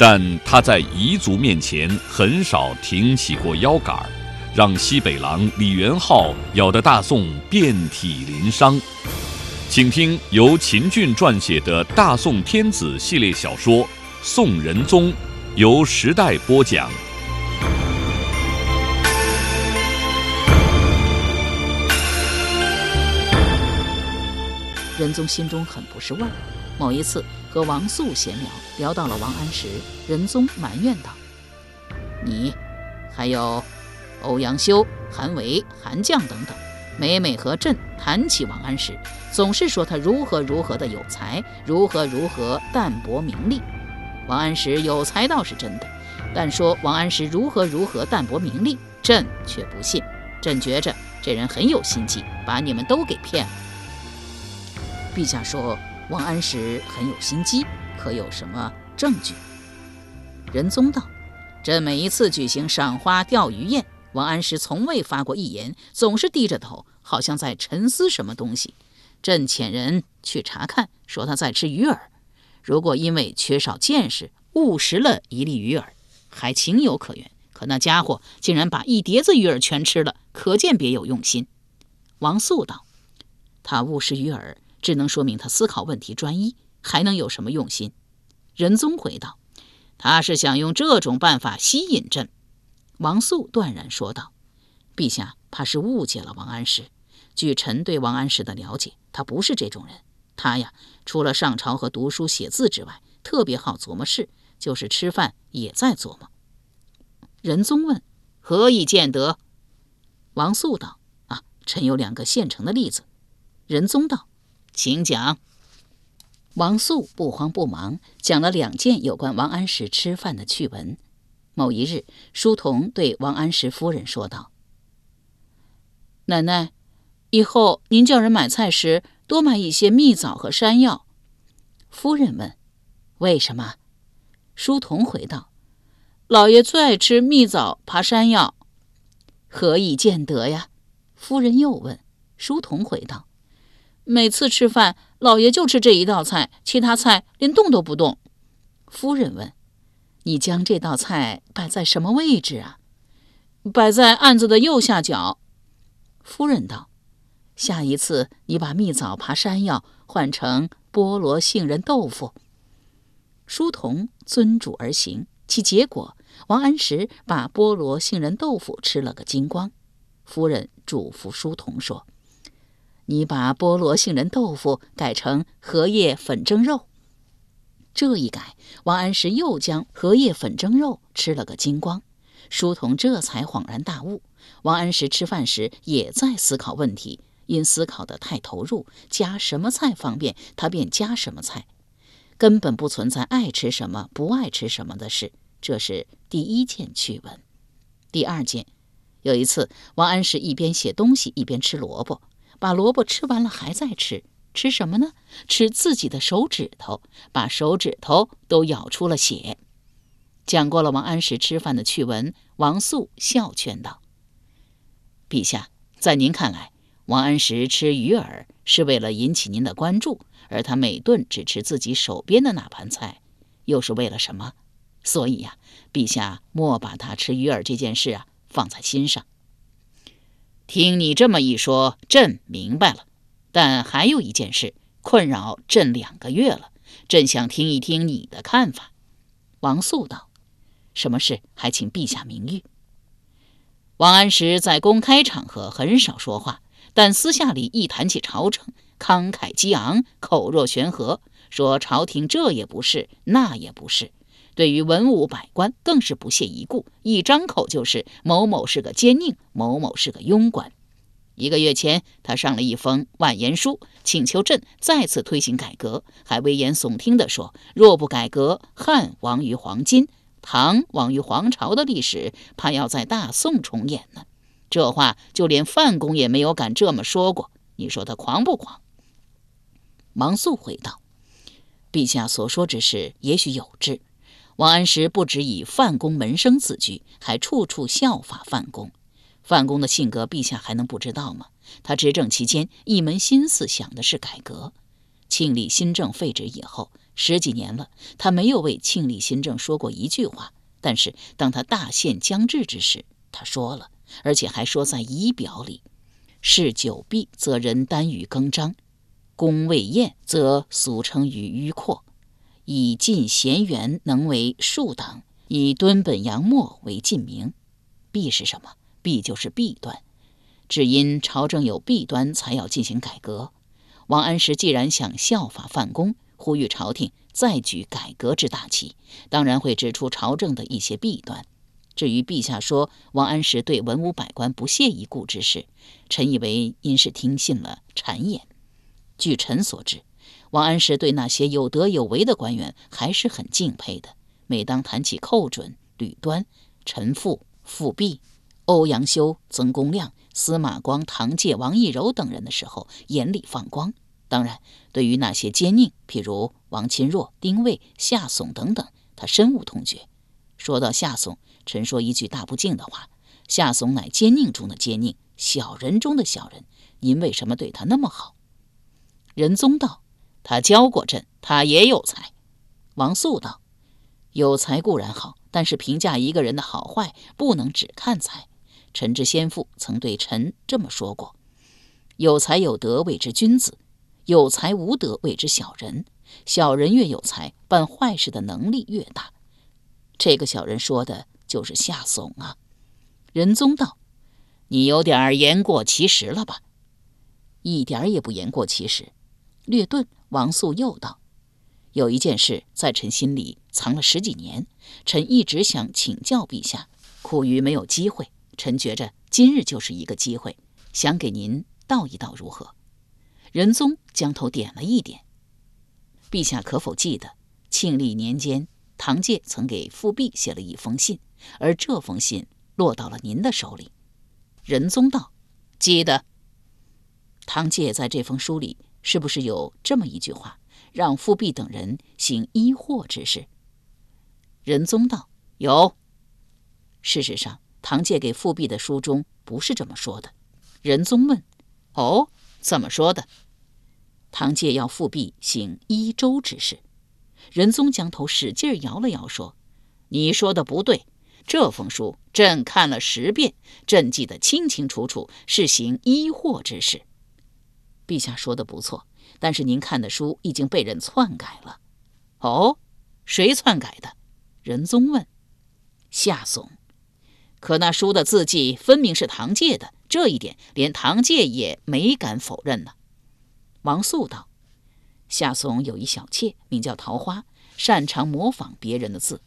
但他在彝族面前很少挺起过腰杆儿，让西北狼李元昊咬得大宋遍体鳞伤。请听由秦俊撰写的《大宋天子》系列小说《宋仁宗》，由时代播讲。仁宗心中很不是味儿。某一次和王素闲聊，聊到了王安石，仁宗埋怨道：“你，还有欧阳修、韩维、韩绛等等，每每和朕谈起王安石，总是说他如何如何的有才，如何如何淡泊名利。王安石有才倒是真的，但说王安石如何如何淡泊名利，朕却不信。朕觉着这人很有心计，把你们都给骗了。”陛下说王安石很有心机，可有什么证据？仁宗道：“朕每一次举行赏花钓鱼宴，王安石从未发过一言，总是低着头，好像在沉思什么东西。朕遣人去查看，说他在吃鱼饵。如果因为缺少见识误食了一粒鱼饵，还情有可原。可那家伙竟然把一碟子鱼饵全吃了，可见别有用心。”王肃道：“他误食鱼饵。”只能说明他思考问题专一，还能有什么用心？仁宗回道：“他是想用这种办法吸引朕。”王素断然说道：“陛下怕是误解了王安石。据臣对王安石的了解，他不是这种人。他呀，除了上朝和读书写字之外，特别好琢磨事，就是吃饭也在琢磨。”仁宗问：“何以见得？”王素道：“啊，臣有两个现成的例子。”仁宗道。请讲。王素不慌不忙讲了两件有关王安石吃饭的趣闻。某一日，书童对王安石夫人说道：“奶奶，以后您叫人买菜时多买一些蜜枣和山药。”夫人问：“为什么？”书童回道：“老爷最爱吃蜜枣、爬山药，何以见得呀？”夫人又问。书童回道。每次吃饭，老爷就吃这一道菜，其他菜连动都不动。夫人问：“你将这道菜摆在什么位置啊？”“摆在案子的右下角。”夫人道：“下一次你把蜜枣爬山药换成菠萝杏仁豆腐。”书童遵主而行，其结果，王安石把菠萝杏仁豆腐吃了个精光。夫人嘱咐书童说。你把菠萝杏仁豆腐改成荷叶粉蒸肉，这一改，王安石又将荷叶粉蒸肉吃了个精光。书童这才恍然大悟：王安石吃饭时也在思考问题，因思考得太投入，加什么菜方便，他便加什么菜，根本不存在爱吃什么不爱吃什么的事。这是第一件趣闻。第二件，有一次，王安石一边写东西一边吃萝卜。把萝卜吃完了，还在吃，吃什么呢？吃自己的手指头，把手指头都咬出了血。讲过了王安石吃饭的趣闻，王肃笑劝道：“陛下，在您看来，王安石吃鱼饵是为了引起您的关注，而他每顿只吃自己手边的那盘菜，又是为了什么？所以呀，陛下莫把他吃鱼饵这件事啊放在心上。”听你这么一说，朕明白了。但还有一件事困扰朕两个月了，朕想听一听你的看法。王肃道：“什么事？还请陛下明谕。”王安石在公开场合很少说话，但私下里一谈起朝政，慷慨激昂，口若悬河，说朝廷这也不是，那也不是。对于文武百官，更是不屑一顾，一张口就是某某是个奸佞，某某是个庸官。一个月前，他上了一封万言书，请求朕再次推行改革，还危言耸听地说：“若不改革，汉亡于黄金，唐亡于黄巢的历史，怕要在大宋重演呢。这话就连范公也没有敢这么说过。你说他狂不狂？王肃回道：“陛下所说之事也许有之。王安石不止以范公门生自居，还处处效法范公。范公的性格，陛下还能不知道吗？他执政期间，一门心思想的是改革。庆历新政废止以后，十几年了，他没有为庆历新政说过一句话。但是当他大限将至之时，他说了。”而且还说在仪表里，事久毕则人耽于更张，功未晏则俗称于迂阔。以进贤元能为庶党，以敦本扬末为近明。弊是什么？弊就是弊端。只因朝政有弊端，才要进行改革。王安石既然想效法范公，呼吁朝廷再举改革之大旗，当然会指出朝政的一些弊端。至于陛下说王安石对文武百官不屑一顾之事，臣以为因是听信了谗言。据臣所知，王安石对那些有德有为的官员还是很敬佩的。每当谈起寇准、吕端、陈复、富弼、欧阳修、曾公亮、司马光、唐介、王懿柔等人的时候，眼里放光。当然，对于那些奸佞，譬如王钦若、丁谓、夏竦等等，他深恶痛绝。说到夏竦，臣说一句大不敬的话：夏竦乃奸佞中的奸佞，小人中的小人。您为什么对他那么好？仁宗道：“他教过朕，他也有才。”王素道：“有才固然好，但是评价一个人的好坏，不能只看才。臣之先父曾对臣这么说过：有才有德谓之君子，有才无德谓之小人。小人越有才，办坏事的能力越大。这个小人说的。”就是夏怂啊！仁宗道：“你有点言过其实了吧？”一点也不言过其实。略顿，王素又道：“有一件事在臣心里藏了十几年，臣一直想请教陛下，苦于没有机会。臣觉着今日就是一个机会，想给您道一道，如何？”仁宗将头点了一点。陛下可否记得，庆历年间，唐介曾给富弼写了一封信？而这封信落到了您的手里，仁宗道：“记得。”唐介在这封书里是不是有这么一句话，让富弼等人行医祸之事？仁宗道：“有。”事实上，唐介给富弼的书中不是这么说的。仁宗问：“哦，怎么说的？”唐介要富弼行一州之事。仁宗将头使劲摇了摇，说：“你说的不对。”这封书朕看了十遍，朕记得清清楚楚，是行医祸之事。陛下说的不错，但是您看的书已经被人篡改了。哦，谁篡改的？仁宗问。夏竦。可那书的字迹分明是唐介的，这一点连唐介也没敢否认呢。王素道：夏竦有一小妾，名叫桃花，擅长模仿别人的字，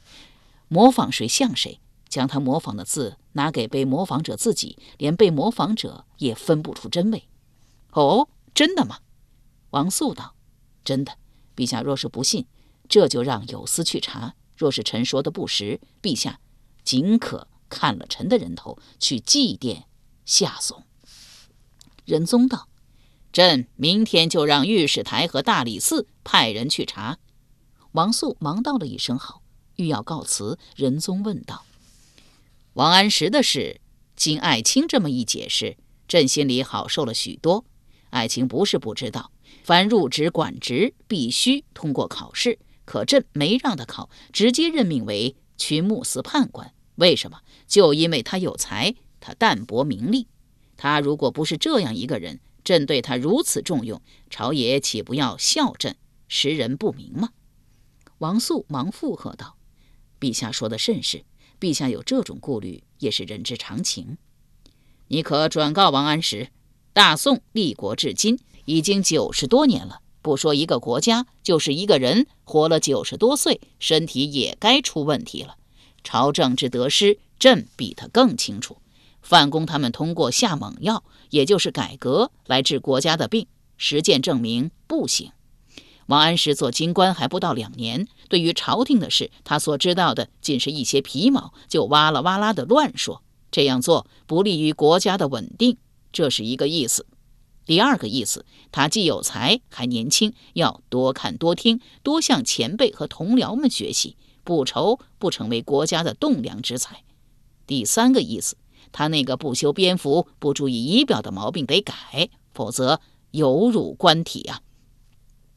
模仿谁像谁。将他模仿的字拿给被模仿者自己，连被模仿者也分不出真伪。哦，真的吗？王素道：“真的。陛下若是不信，这就让有司去查。若是臣说的不实，陛下尽可看了臣的人头去祭奠夏竦。”仁宗道：“朕明天就让御史台和大理寺派人去查。”王素忙道了一声好，欲要告辞。仁宗问道。王安石的事，经爱卿这么一解释，朕心里好受了许多。爱卿不是不知道，凡入职管职必须通过考试，可朕没让他考，直接任命为群牧司判官。为什么？就因为他有才，他淡泊名利。他如果不是这样一个人，朕对他如此重用，朝野岂不要笑朕识人不明吗？王肃忙附和道：“陛下说的甚是。”陛下有这种顾虑，也是人之常情。你可转告王安石，大宋立国至今已经九十多年了，不说一个国家，就是一个人活了九十多岁，身体也该出问题了。朝政之得失，朕比他更清楚。范公他们通过下猛药，也就是改革来治国家的病，实践证明不行。王安石做京官还不到两年，对于朝廷的事，他所知道的仅是一些皮毛，就哇啦哇啦的乱说。这样做不利于国家的稳定，这是一个意思。第二个意思，他既有才还年轻，要多看多听，多向前辈和同僚们学习，不愁不成为国家的栋梁之才。第三个意思，他那个不修边幅、不注意仪表的毛病得改，否则有辱官体啊。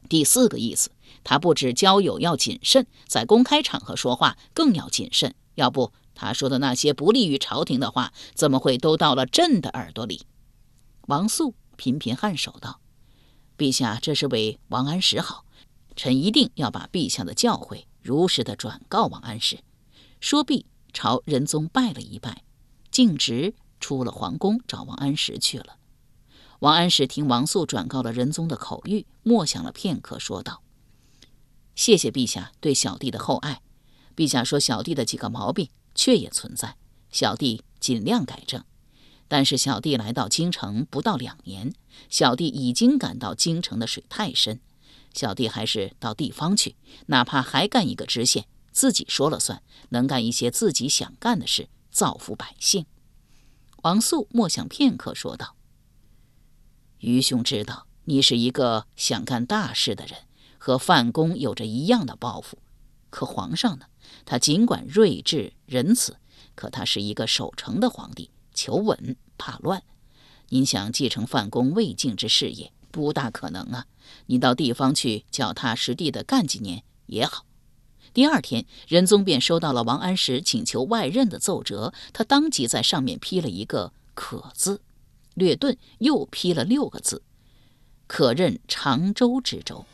第四个意思，他不止交友要谨慎，在公开场合说话更要谨慎，要不他说的那些不利于朝廷的话，怎么会都到了朕的耳朵里？王素。频频颔首道：“陛下这是为王安石好，臣一定要把陛下的教诲如实的转告王安石。”说毕，朝仁宗拜了一拜，径直出了皇宫找王安石去了。王安石听王素转告了仁宗的口谕，默想了片刻，说道：“谢谢陛下对小弟的厚爱。陛下说小弟的几个毛病确也存在，小弟尽量改正。”但是小弟来到京城不到两年，小弟已经感到京城的水太深，小弟还是到地方去，哪怕还干一个知县，自己说了算，能干一些自己想干的事，造福百姓。王素默想片刻，说道：“愚兄知道，你是一个想干大事的人，和范公有着一样的抱负。可皇上呢？他尽管睿智仁慈，可他是一个守成的皇帝。”求稳怕乱，您想继承范公未竟之事业，不大可能啊！你到地方去，脚踏实地的干几年也好。第二天，仁宗便收到了王安石请求外任的奏折，他当即在上面批了一个“可”字，略顿，又批了六个字：“可任常州知州。”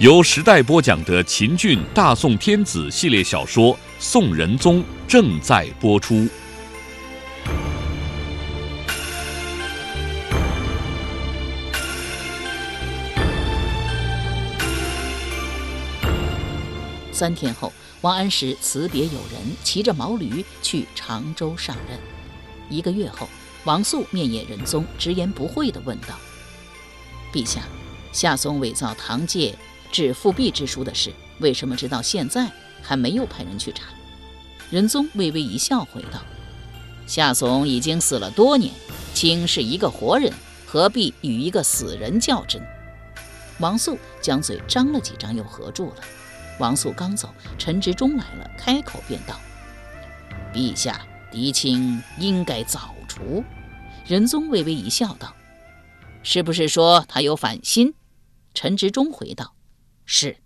由时代播讲的秦俊大宋天子系列小说《宋仁宗》正在播出。三天后，王安石辞别友人，骑着毛驴去常州上任。一个月后，王肃面谒仁宗，直言不讳地问道：“陛下，夏松伪造唐介。”致复辟之书的事，为什么直到现在还没有派人去查？仁宗微微一笑，回道：“夏怂已经死了多年，卿是一个活人，何必与一个死人较真？”王素将嘴张了几张，又合住了。王素刚走，陈执中来了，开口便道：“陛下，狄青应该早除。”仁宗微微一笑，道：“是不是说他有反心？”陈执中回道。是，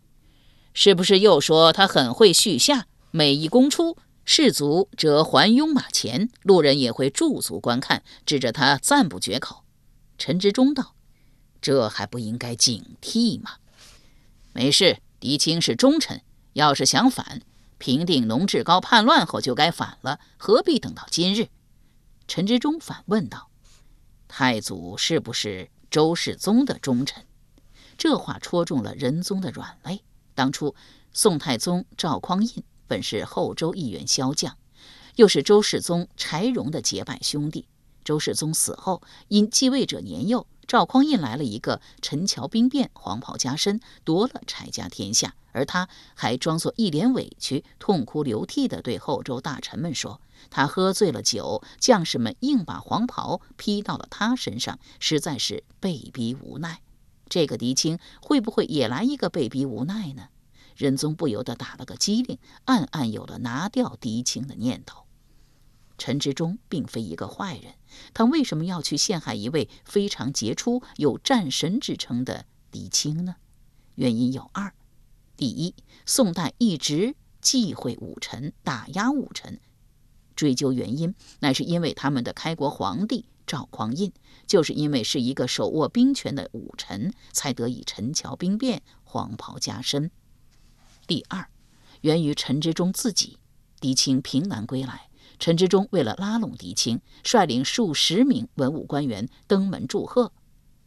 是不是又说他很会续下？每一公出，士卒则还拥马前，路人也会驻足观看，指着他赞不绝口。陈之忠道：“这还不应该警惕吗？”没事，狄青是忠臣，要是想反，平定龙志高叛乱后就该反了，何必等到今日？陈之忠反问道：“太祖是不是周世宗的忠臣？”这话戳中了仁宗的软肋。当初宋太宗赵匡胤本是后周一员骁将，又是周世宗柴荣的结拜兄弟。周世宗死后，因继位者年幼，赵匡胤来了一个陈桥兵变，黄袍加身，夺了柴家天下。而他还装作一脸委屈，痛哭流涕地对后周大臣们说：“他喝醉了酒，将士们硬把黄袍披到了他身上，实在是被逼无奈。”这个狄青会不会也来一个被逼无奈呢？仁宗不由得打了个机灵，暗暗有了拿掉狄青的念头。陈之忠并非一个坏人，他为什么要去陷害一位非常杰出、有战神之称的狄青呢？原因有二：第一，宋代一直忌讳武臣，打压武臣。追究原因，乃是因为他们的开国皇帝。赵匡胤就是因为是一个手握兵权的武臣，才得以陈桥兵变、黄袍加身。第二，源于陈之忠自己。狄青平南归来，陈之忠为了拉拢狄青，率领数十名文武官员登门祝贺。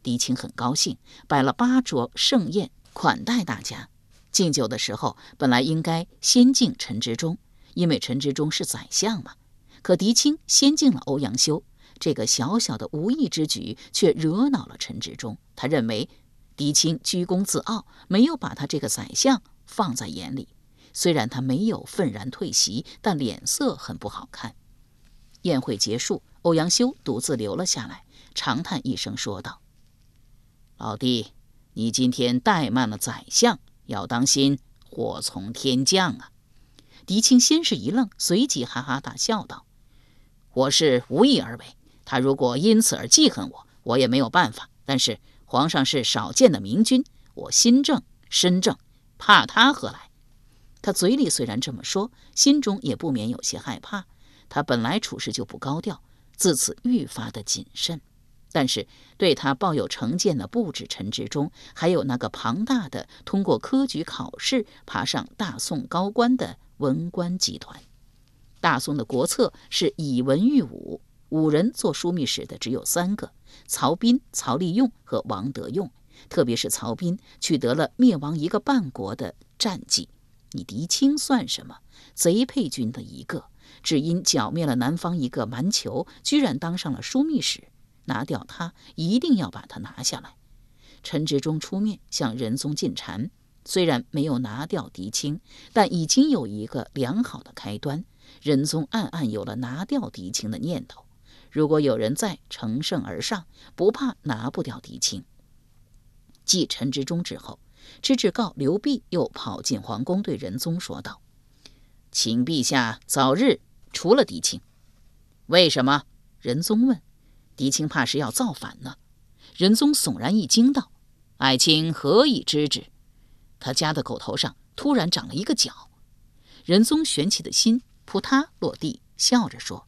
狄青很高兴，摆了八桌盛宴款待大家。敬酒的时候，本来应该先敬陈之忠，因为陈之忠是宰相嘛。可狄青先敬了欧阳修。这个小小的无意之举却惹恼了陈志忠。他认为狄青居功自傲，没有把他这个宰相放在眼里。虽然他没有愤然退席，但脸色很不好看。宴会结束，欧阳修独自留了下来，长叹一声说道：“老弟，你今天怠慢了宰相，要当心祸从天降啊！”狄青先是一愣，随即哈哈大笑道：“我是无意而为，他如果因此而记恨我，我也没有办法。但是皇上是少见的明君，我心正身正，怕他何来？”他嘴里虽然这么说，心中也不免有些害怕。他本来处事就不高调，自此愈发的谨慎。但是对他抱有成见的不止陈志忠，还有那个庞大的通过科举考试爬上大宋高官的文官集团。大宋的国策是以文喻武，五人做枢密使的只有三个：曹彬、曹利用和王德用。特别是曹彬取得了灭亡一个半国的战绩，你狄青算什么？贼配军的一个。只因剿灭了南方一个蛮酋，居然当上了枢密使。拿掉他，一定要把他拿下来。陈志忠出面向仁宗进谗，虽然没有拿掉狄青，但已经有一个良好的开端。仁宗暗暗有了拿掉狄青的念头。如果有人再乘胜而上，不怕拿不掉狄青。继陈之忠之后，知制告刘弼又跑进皇宫，对仁宗说道：“请陛下早日。”除了狄青，为什么？仁宗问。狄青怕是要造反呢。仁宗悚然一惊道：“爱卿何以知之？”他家的狗头上突然长了一个角。仁宗悬起的心扑嗒落地，笑着说：“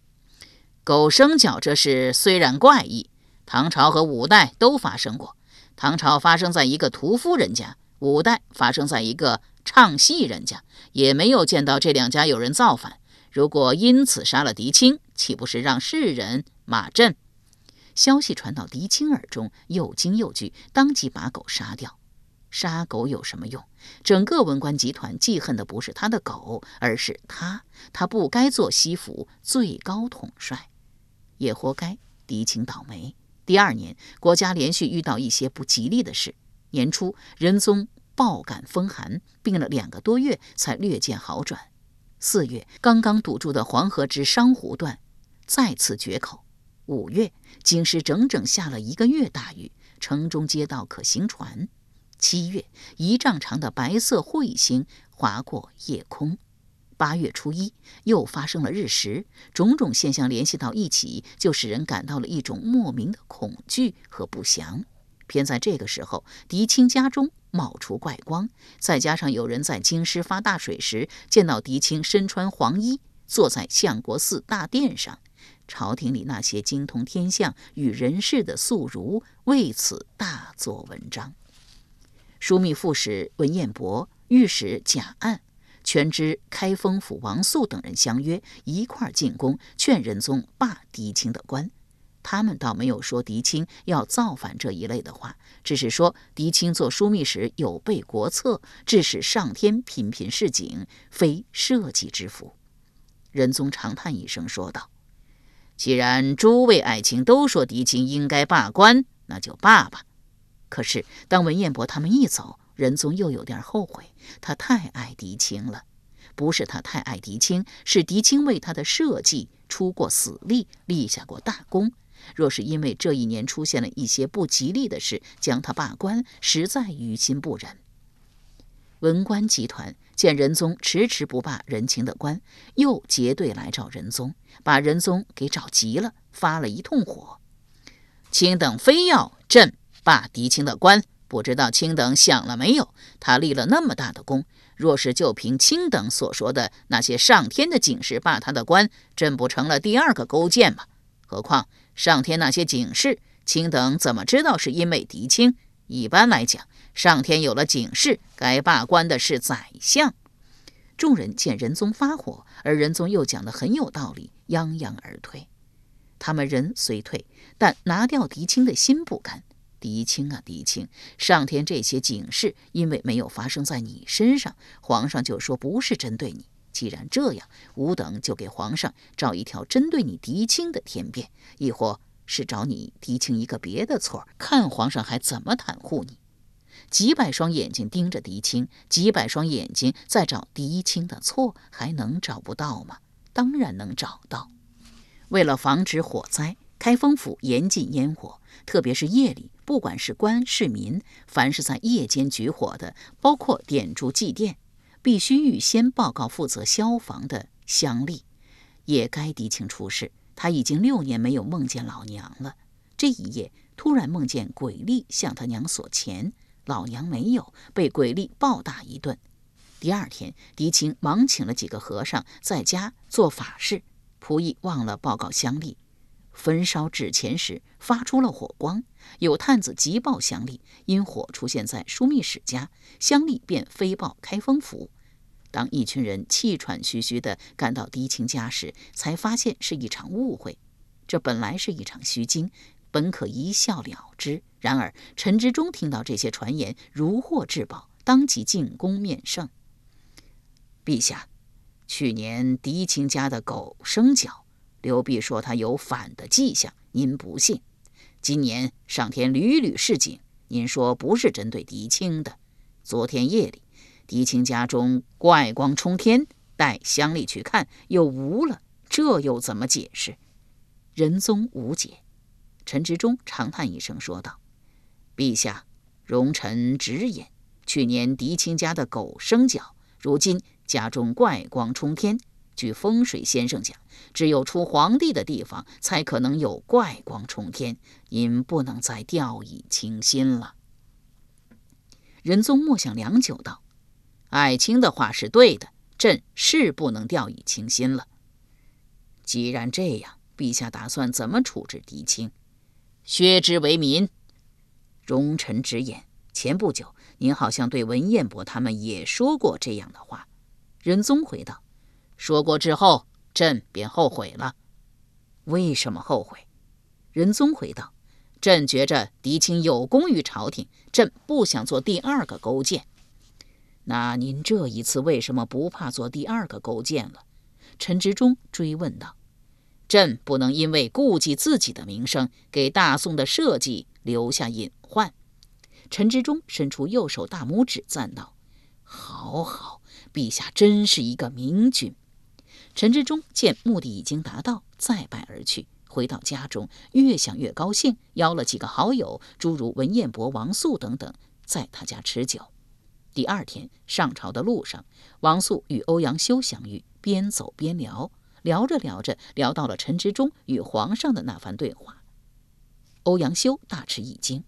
狗生角这事虽然怪异，唐朝和五代都发生过。唐朝发生在一个屠夫人家，五代发生在一个唱戏人家，也没有见到这两家有人造反。”如果因此杀了狄青，岂不是让世人骂朕？消息传到狄青耳中，又惊又惧，当即把狗杀掉。杀狗有什么用？整个文官集团记恨的不是他的狗，而是他。他不该做西府最高统帅，也活该狄青倒霉。第二年，国家连续遇到一些不吉利的事。年初，仁宗暴感风寒，病了两个多月，才略见好转。四月，刚刚堵住的黄河之商湖段再次决口。五月，京师整整下了一个月大雨，城中街道可行船。七月，一丈长的白色彗星划过夜空。八月初一，又发生了日食，种种现象联系到一起，就使人感到了一种莫名的恐惧和不祥。偏在这个时候，狄青家中冒出怪光，再加上有人在京师发大水时见到狄青身穿黄衣，坐在相国寺大殿上，朝廷里那些精通天象与人事的宿儒为此大做文章。枢密副使文彦博、御史贾案、全知开封府王肃等人相约一块进宫，劝仁宗罢狄青的官。他们倒没有说狄青要造反这一类的话，只是说狄青做枢密使有悖国策，致使上天频频示警，非社稷之福。仁宗长叹一声，说道：“既然诸位爱卿都说狄青应该罢官，那就罢吧。”可是当文彦博他们一走，仁宗又有点后悔，他太爱狄青了。不是他太爱狄青，是狄青为他的社稷出过死力，立下过大功。若是因为这一年出现了一些不吉利的事，将他罢官，实在于心不忍。文官集团见仁宗迟迟不罢仁青的官，又结队来找仁宗，把仁宗给找急了，发了一通火。卿等非要朕罢狄青的官，不知道卿等想了没有？他立了那么大的功，若是就凭卿等所说的那些上天的警示罢他的官，朕不成了第二个勾践吗？何况……上天那些警示，卿等怎么知道是因为狄青？一般来讲，上天有了警示，该罢官的是宰相。众人见仁宗发火，而仁宗又讲得很有道理，泱泱而退。他们人虽退，但拿掉狄青的心不甘。狄青啊，狄青，上天这些警示，因为没有发生在你身上，皇上就说不是针对你。既然这样，吾等就给皇上找一条针对你狄青的天变，亦或是找你狄青一个别的错，看皇上还怎么袒护你。几百双眼睛盯着狄青，几百双眼睛在找狄青的错，还能找不到吗？当然能找到。为了防止火灾，开封府严禁烟火，特别是夜里，不管是官是民，凡是在夜间举火的，包括点烛祭奠，必须预先报告负责消防的乡吏。也该狄青出事，他已经六年没有梦见老娘了。这一夜突然梦见鬼吏向他娘索钱。老娘没有被鬼力暴打一顿。第二天，狄青忙请了几个和尚在家做法事。仆役忘了报告乡里，焚烧纸钱时发出了火光，有探子急报乡里，因火出现在枢密使家，乡里便飞报开封府。当一群人气喘吁吁地赶到狄青家时，才发现是一场误会。这本来是一场虚惊。本可一笑了之，然而陈之忠听到这些传言，如获至宝，当即进宫面圣。陛下，去年狄青家的狗生脚，刘弼说他有反的迹象，您不信。今年上天屡屡示警，您说不是针对狄青的。昨天夜里，狄青家中怪光冲天，带乡里去看，又无了，这又怎么解释？仁宗无解。陈之忠长叹一声，说道：“陛下，容臣直言，去年狄青家的狗生脚，如今家中怪光冲天。据风水先生讲，只有出皇帝的地方才可能有怪光冲天。您不能再掉以轻心了。”仁宗默想良久，道：“爱卿的话是对的，朕是不能掉以轻心了。既然这样，陛下打算怎么处置狄青？”削之为民。容臣直言，前不久您好像对文彦博他们也说过这样的话。仁宗回道：“说过之后，朕便后悔了。为什么后悔？”仁宗回道：“朕觉着狄青有功于朝廷，朕不想做第二个勾践。那您这一次为什么不怕做第二个勾践了？”陈之忠追问道。朕不能因为顾忌自己的名声，给大宋的社稷留下隐患。陈之忠伸出右手大拇指，赞道：“好好，陛下真是一个明君。”陈之忠见目的已经达到，再拜而去。回到家中，越想越高兴，邀了几个好友，诸如文彦博、王素等等，在他家吃酒。第二天上朝的路上，王素与欧阳修相遇，边走边聊。聊着聊着，聊到了陈之忠与皇上的那番对话。欧阳修大吃一惊：“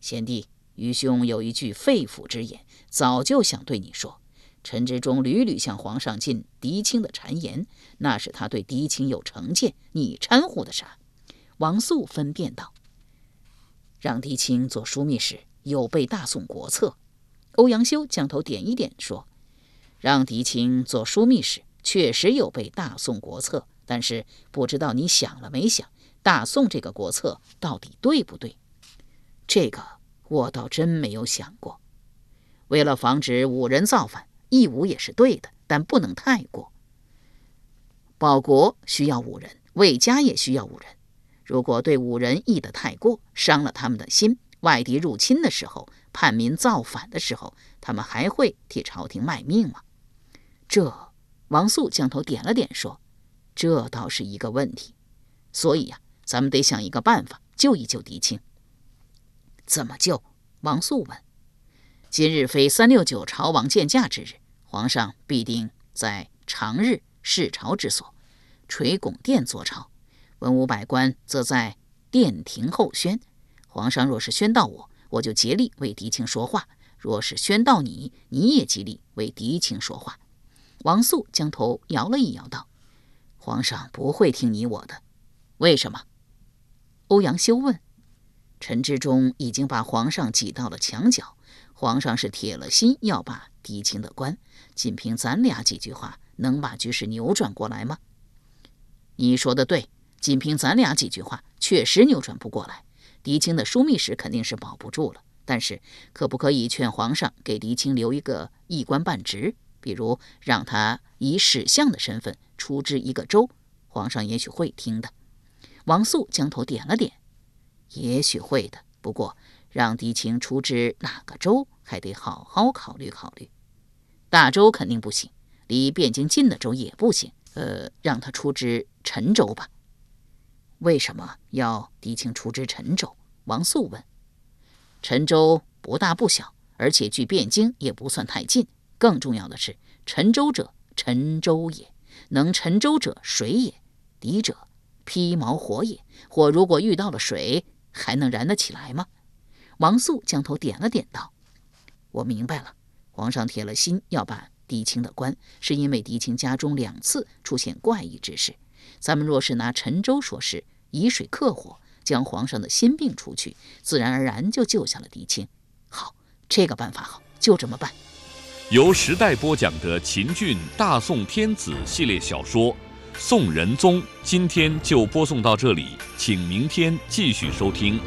贤弟，愚兄有一句肺腑之言，早就想对你说。陈之忠屡屡向皇上进狄青的谗言，那是他对狄青有成见，你掺和的啥？”王素分辨道：“让狄青做枢密使，有悖大宋国策。”欧阳修将头点一点，说：“让狄青做枢密使。”确实有悖大宋国策，但是不知道你想了没想，大宋这个国策到底对不对？这个我倒真没有想过。为了防止五人造反，义武也是对的，但不能太过。保国需要五人，魏家也需要五人。如果对五人义得太过，伤了他们的心，外敌入侵的时候，叛民造反的时候，他们还会替朝廷卖命吗？这。王素将头点了点，说：“这倒是一个问题，所以呀，咱们得想一个办法救一救狄青。怎么救？”王素问。“今日非三六九朝王见驾之日，皇上必定在长日视朝之所垂拱殿坐朝，文武百官则在殿庭候宣。皇上若是宣到我，我就竭力为狄青说话；若是宣到你，你也极力为狄青说话。”王素将头摇了一摇，道：“皇上不会听你我的，为什么？”欧阳修问。陈之忠已经把皇上挤到了墙角，皇上是铁了心要把狄青的官，仅凭咱俩几句话，能把局势扭转过来吗？你说的对，仅凭咱俩几句话，确实扭转不过来。狄青的枢密使肯定是保不住了，但是可不可以劝皇上给狄青留一个一官半职？比如让他以史相的身份出知一个州，皇上也许会听的。王素将头点了点，也许会的。不过让狄青出知哪个州，还得好好考虑考虑。大州肯定不行，离汴京近的州也不行。呃，让他出知陈州吧。为什么要狄青出知陈州？王素问。陈州不大不小，而且距汴京也不算太近。更重要的是，陈州者，陈州也；能沉舟者，水也。敌者，披毛火也。火如果遇到了水，还能燃得起来吗？王素将头点了点，道：“我明白了。皇上铁了心要把狄青的官，是因为狄青家中两次出现怪异之事。咱们若是拿沉舟说事，以水克火，将皇上的心病除去，自然而然就救下了狄青。好，这个办法好，就这么办。”由时代播讲的秦俊《大宋天子》系列小说《宋仁宗》，今天就播送到这里，请明天继续收听。